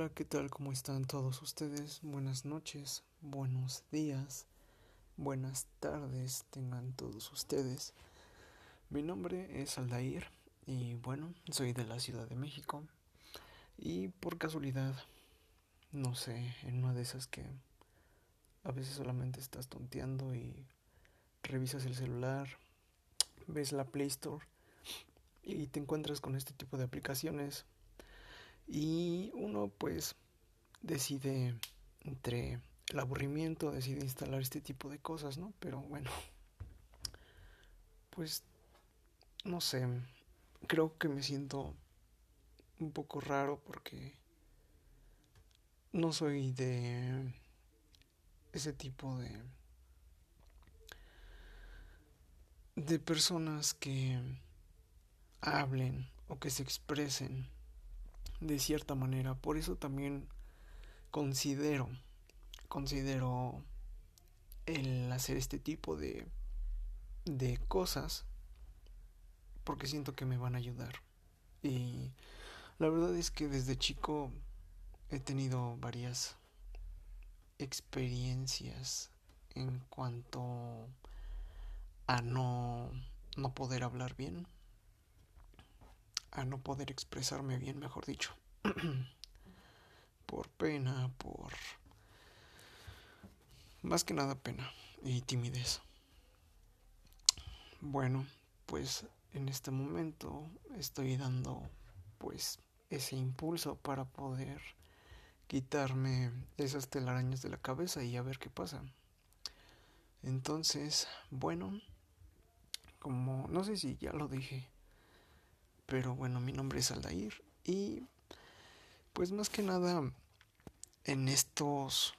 Hola, ¿qué tal? ¿Cómo están todos ustedes? Buenas noches, buenos días, buenas tardes tengan todos ustedes. Mi nombre es Aldair y bueno, soy de la Ciudad de México y por casualidad, no sé, en una de esas que a veces solamente estás tonteando y revisas el celular, ves la Play Store y te encuentras con este tipo de aplicaciones y uno pues decide entre el aburrimiento, decide instalar este tipo de cosas, ¿no? Pero bueno, pues no sé, creo que me siento un poco raro porque no soy de ese tipo de de personas que hablen o que se expresen de cierta manera. Por eso también considero, considero el hacer este tipo de, de cosas porque siento que me van a ayudar. Y la verdad es que desde chico he tenido varias experiencias en cuanto a no, no poder hablar bien a no poder expresarme bien, mejor dicho. por pena, por... Más que nada pena y timidez. Bueno, pues en este momento estoy dando pues ese impulso para poder quitarme esas telarañas de la cabeza y a ver qué pasa. Entonces, bueno, como no sé si ya lo dije pero bueno, mi nombre es Aldair y pues más que nada en estos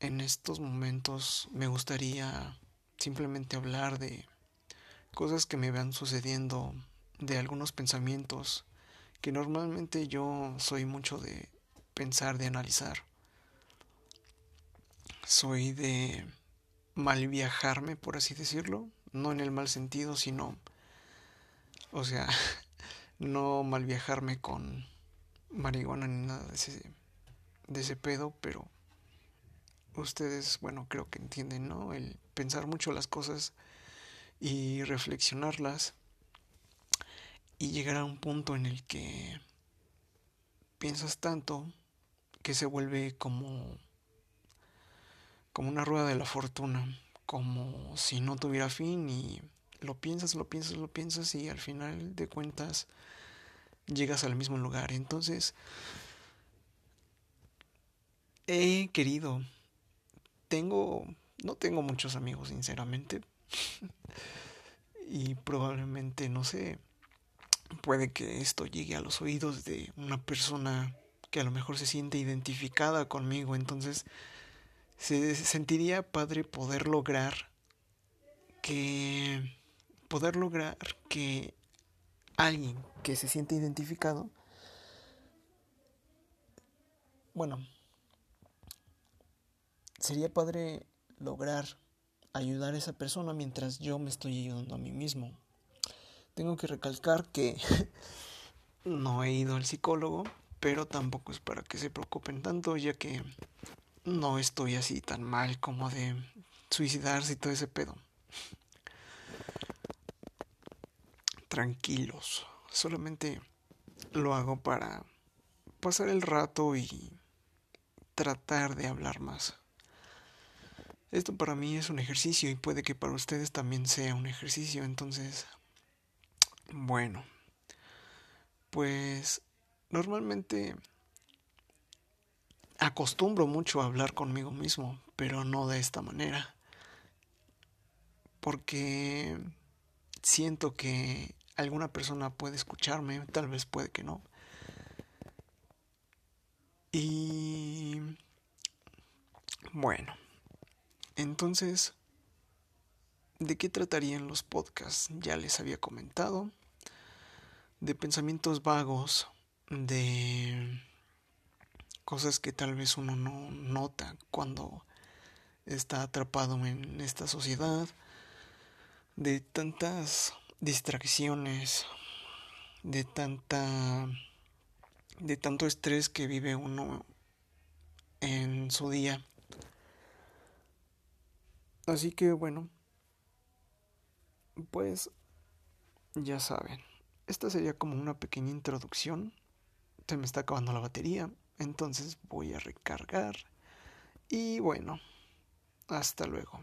en estos momentos me gustaría simplemente hablar de cosas que me van sucediendo, de algunos pensamientos que normalmente yo soy mucho de pensar, de analizar. Soy de mal viajarme, por así decirlo, no en el mal sentido, sino o sea, no mal viajarme con marihuana ni nada de ese, de ese pedo, pero ustedes, bueno, creo que entienden, ¿no? El pensar mucho las cosas y reflexionarlas y llegar a un punto en el que piensas tanto que se vuelve como como una rueda de la fortuna, como si no tuviera fin y lo piensas, lo piensas, lo piensas y al final de cuentas llegas al mismo lugar. Entonces, he querido, tengo, no tengo muchos amigos, sinceramente. y probablemente, no sé, puede que esto llegue a los oídos de una persona que a lo mejor se siente identificada conmigo. Entonces, se sentiría padre poder lograr que poder lograr que alguien que se siente identificado, bueno, sería padre lograr ayudar a esa persona mientras yo me estoy ayudando a mí mismo. Tengo que recalcar que no he ido al psicólogo, pero tampoco es para que se preocupen tanto, ya que no estoy así tan mal como de suicidarse y todo ese pedo. Tranquilos. Solamente lo hago para pasar el rato y tratar de hablar más. Esto para mí es un ejercicio y puede que para ustedes también sea un ejercicio. Entonces, bueno, pues normalmente acostumbro mucho a hablar conmigo mismo, pero no de esta manera. Porque siento que alguna persona puede escucharme, tal vez puede que no. Y bueno, entonces, ¿de qué tratarían los podcasts? Ya les había comentado. De pensamientos vagos, de cosas que tal vez uno no nota cuando está atrapado en esta sociedad, de tantas distracciones, de tanta de tanto estrés que vive uno en su día. Así que bueno, pues ya saben, esta sería como una pequeña introducción. Se me está acabando la batería, entonces voy a recargar. Y bueno, hasta luego.